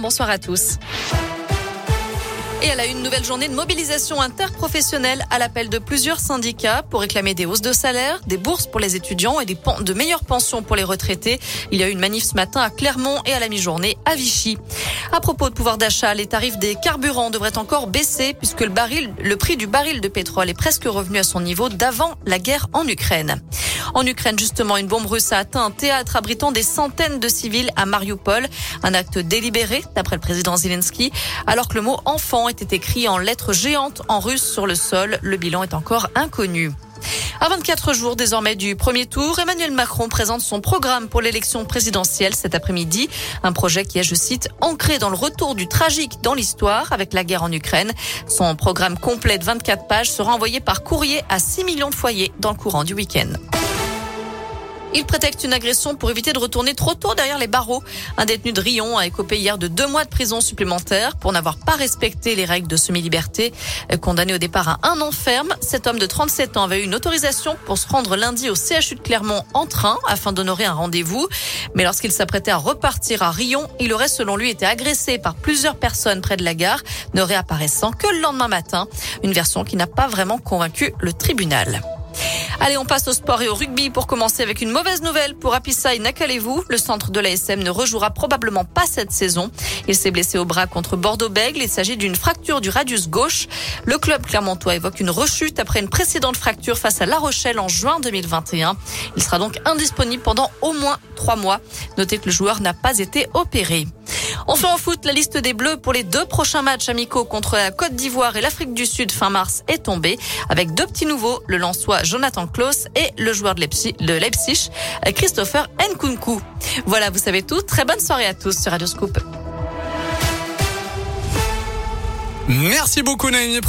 Bonsoir à tous. Et elle a une nouvelle journée de mobilisation interprofessionnelle à l'appel de plusieurs syndicats pour réclamer des hausses de salaire, des bourses pour les étudiants et des de meilleures pensions pour les retraités. Il y a eu une manif ce matin à Clermont et à la mi-journée à Vichy. À propos de pouvoir d'achat, les tarifs des carburants devraient encore baisser puisque le baril, le prix du baril de pétrole est presque revenu à son niveau d'avant la guerre en Ukraine. En Ukraine, justement, une bombe russe a atteint un théâtre abritant des centaines de civils à Mariupol. Un acte délibéré, d'après le président Zelensky, alors que le mot enfant était écrit en lettres géantes en russe sur le sol. Le bilan est encore inconnu. À 24 jours désormais du premier tour, Emmanuel Macron présente son programme pour l'élection présidentielle cet après-midi. Un projet qui est, je cite, ancré dans le retour du tragique dans l'histoire avec la guerre en Ukraine. Son programme complet de 24 pages sera envoyé par courrier à 6 millions de foyers dans le courant du week-end. Il prétexte une agression pour éviter de retourner trop tôt derrière les barreaux. Un détenu de Rion a écopé hier de deux mois de prison supplémentaire pour n'avoir pas respecté les règles de semi-liberté. Condamné au départ à un an ferme, cet homme de 37 ans avait eu une autorisation pour se rendre lundi au CHU de Clermont en train afin d'honorer un rendez-vous. Mais lorsqu'il s'apprêtait à repartir à Rion, il aurait selon lui été agressé par plusieurs personnes près de la gare, ne réapparaissant que le lendemain matin. Une version qui n'a pas vraiment convaincu le tribunal. Allez, on passe au sport et au rugby pour commencer avec une mauvaise nouvelle pour Apissai Nakalevou. Le centre de l'ASM ne rejouera probablement pas cette saison. Il s'est blessé au bras contre Bordeaux-Bègle. Il s'agit d'une fracture du radius gauche. Le club clermontois évoque une rechute après une précédente fracture face à La Rochelle en juin 2021. Il sera donc indisponible pendant au moins trois mois. Notez que le joueur n'a pas été opéré. Enfin en foot, la liste des Bleus pour les deux prochains matchs amicaux contre la Côte d'Ivoire et l'Afrique du Sud fin mars est tombée avec deux petits nouveaux, le Lensois Jonathan Klaus et le joueur de Leipzig, Christopher Nkunku. Voilà, vous savez tout. Très bonne soirée à tous sur Radio Scoop. Merci beaucoup Naomi.